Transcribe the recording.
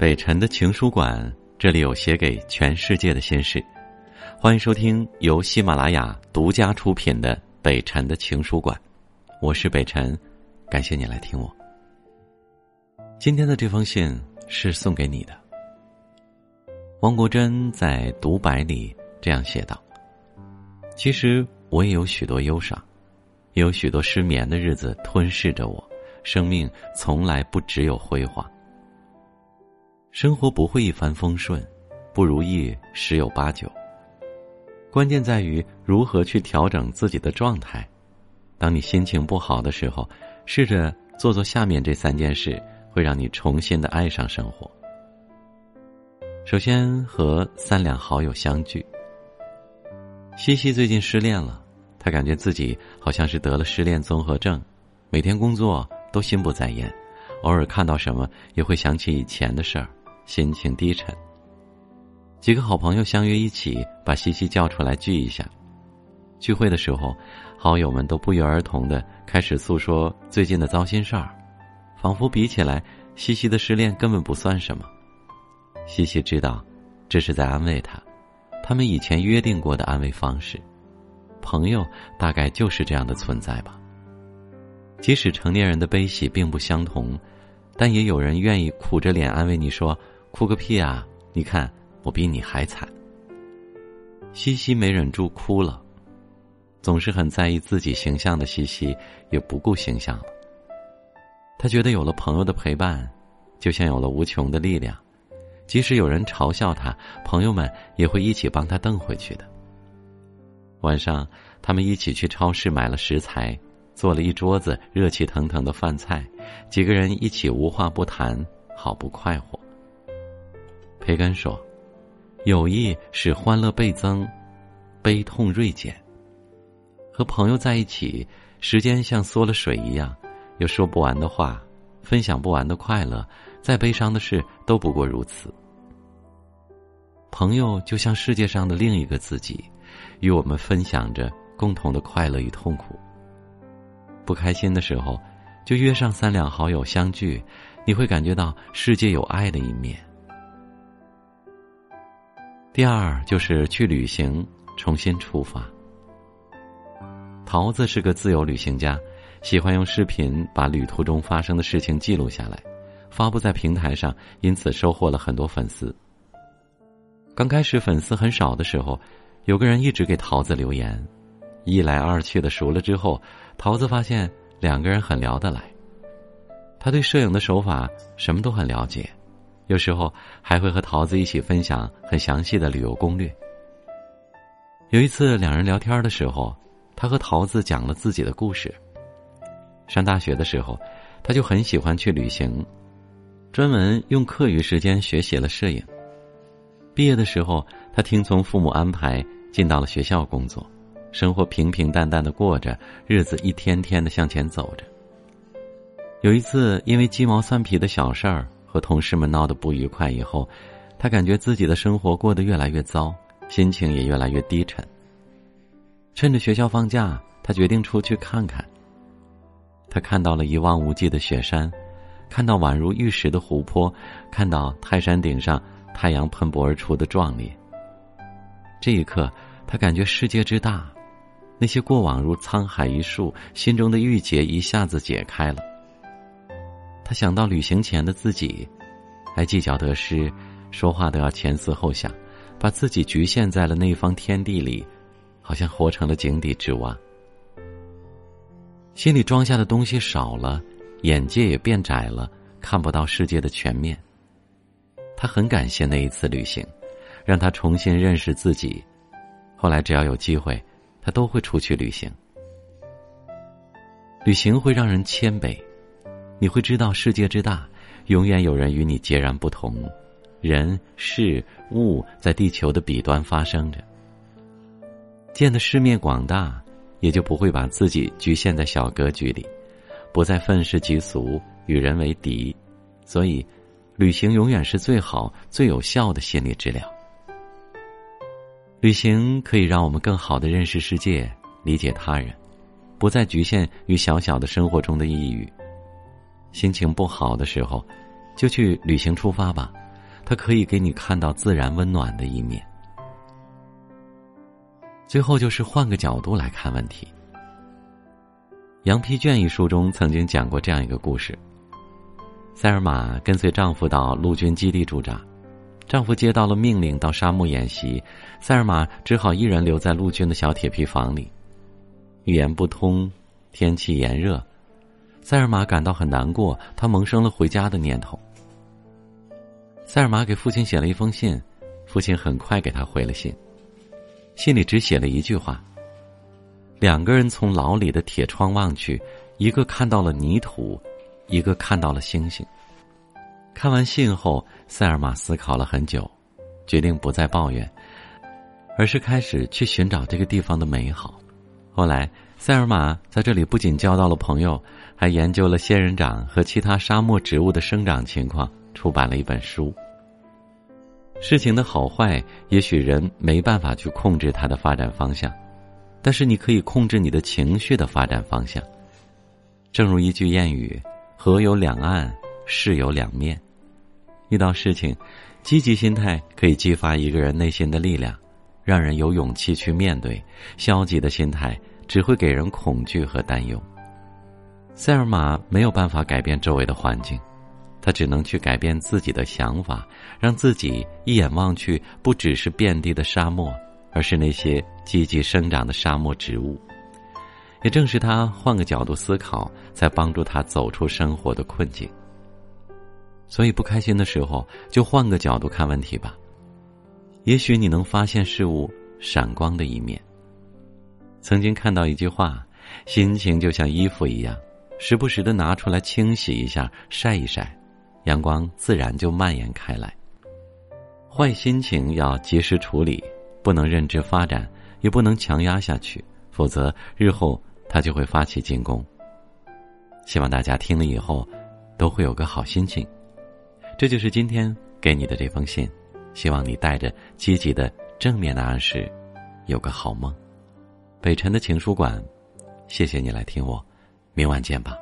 北辰的情书馆，这里有写给全世界的心事。欢迎收听由喜马拉雅独家出品的《北辰的情书馆》，我是北辰，感谢你来听我。今天的这封信是送给你的。王国珍在独白里这样写道：“其实我也有许多忧伤，也有许多失眠的日子吞噬着我，生命从来不只有辉煌。”生活不会一帆风顺，不如意十有八九。关键在于如何去调整自己的状态。当你心情不好的时候，试着做做下面这三件事，会让你重新的爱上生活。首先和三两好友相聚。西西最近失恋了，她感觉自己好像是得了失恋综合症，每天工作都心不在焉，偶尔看到什么也会想起以前的事儿。心情低沉。几个好朋友相约一起把西西叫出来聚一下。聚会的时候，好友们都不约而同的开始诉说最近的糟心事儿，仿佛比起来，西西的失恋根本不算什么。西西知道，这是在安慰他，他们以前约定过的安慰方式。朋友大概就是这样的存在吧。即使成年人的悲喜并不相同，但也有人愿意苦着脸安慰你说。哭个屁啊！你看我比你还惨。西西没忍住哭了，总是很在意自己形象的西西也不顾形象了。他觉得有了朋友的陪伴，就像有了无穷的力量，即使有人嘲笑他，朋友们也会一起帮他瞪回去的。晚上，他们一起去超市买了食材，做了一桌子热气腾腾的饭菜，几个人一起无话不谈，好不快活。培根说：“友谊使欢乐倍增，悲痛锐减。和朋友在一起，时间像缩了水一样，有说不完的话，分享不完的快乐，再悲伤的事都不过如此。朋友就像世界上的另一个自己，与我们分享着共同的快乐与痛苦。不开心的时候，就约上三两好友相聚，你会感觉到世界有爱的一面。”第二就是去旅行，重新出发。桃子是个自由旅行家，喜欢用视频把旅途中发生的事情记录下来，发布在平台上，因此收获了很多粉丝。刚开始粉丝很少的时候，有个人一直给桃子留言，一来二去的熟了之后，桃子发现两个人很聊得来。他对摄影的手法什么都很了解。有时候还会和桃子一起分享很详细的旅游攻略。有一次两人聊天的时候，他和桃子讲了自己的故事。上大学的时候，他就很喜欢去旅行，专门用课余时间学习了摄影。毕业的时候，他听从父母安排进到了学校工作，生活平平淡淡的过着，日子一天天的向前走着。有一次因为鸡毛蒜皮的小事儿。和同事们闹得不愉快以后，他感觉自己的生活过得越来越糟，心情也越来越低沉。趁着学校放假，他决定出去看看。他看到了一望无际的雪山，看到宛如玉石的湖泊，看到泰山顶上太阳喷薄而出的壮丽。这一刻，他感觉世界之大，那些过往如沧海一粟，心中的郁结一下子解开了。他想到旅行前的自己，还计较得失，说话都要前思后想，把自己局限在了那方天地里，好像活成了井底之蛙。心里装下的东西少了，眼界也变窄了，看不到世界的全面。他很感谢那一次旅行，让他重新认识自己。后来只要有机会，都会出去旅行。旅行会让人谦卑。你会知道世界之大，永远有人与你截然不同，人事物在地球的彼端发生着。见的世面广大，也就不会把自己局限在小格局里，不再愤世嫉俗，与人为敌。所以，旅行永远是最好、最有效的心理治疗。旅行可以让我们更好的认识世界，理解他人，不再局限于小小的生活中的抑郁。心情不好的时候，就去旅行出发吧，它可以给你看到自然温暖的一面。最后就是换个角度来看问题。《羊皮卷》一书中曾经讲过这样一个故事：塞尔玛跟随丈夫到陆军基地驻扎，丈夫接到了命令到沙漠演习，塞尔玛只好一人留在陆军的小铁皮房里。语言不通，天气炎热，塞尔玛感到很难过，她萌生了回家的念头。塞尔玛给父亲写了一封信，父亲很快给他回了信。信里只写了一句话。两个人从牢里的铁窗望去，一个看到了泥土，一个看到了星星。看完信后，塞尔玛思考了很久，决定不再抱怨，而是开始去寻找这个地方的美好。后来，塞尔玛在这里不仅交到了朋友，还研究了仙人掌和其他沙漠植物的生长情况，出版了一本书。事情的好坏，也许人没办法去控制它的发展方向，但是你可以控制你的情绪的发展方向。正如一句谚语：“河有两岸，事有两面。”遇到事情，积极心态可以激发一个人内心的力量，让人有勇气去面对；消极的心态只会给人恐惧和担忧。塞尔玛没有办法改变周围的环境。他只能去改变自己的想法，让自己一眼望去不只是遍地的沙漠，而是那些积极生长的沙漠植物。也正是他换个角度思考，才帮助他走出生活的困境。所以，不开心的时候就换个角度看问题吧，也许你能发现事物闪光的一面。曾经看到一句话：“心情就像衣服一样，时不时的拿出来清洗一下，晒一晒。”阳光自然就蔓延开来。坏心情要及时处理，不能任之发展，也不能强压下去，否则日后它就会发起进攻。希望大家听了以后，都会有个好心情。这就是今天给你的这封信，希望你带着积极的正面的暗示，有个好梦。北辰的情书馆，谢谢你来听我，明晚见吧。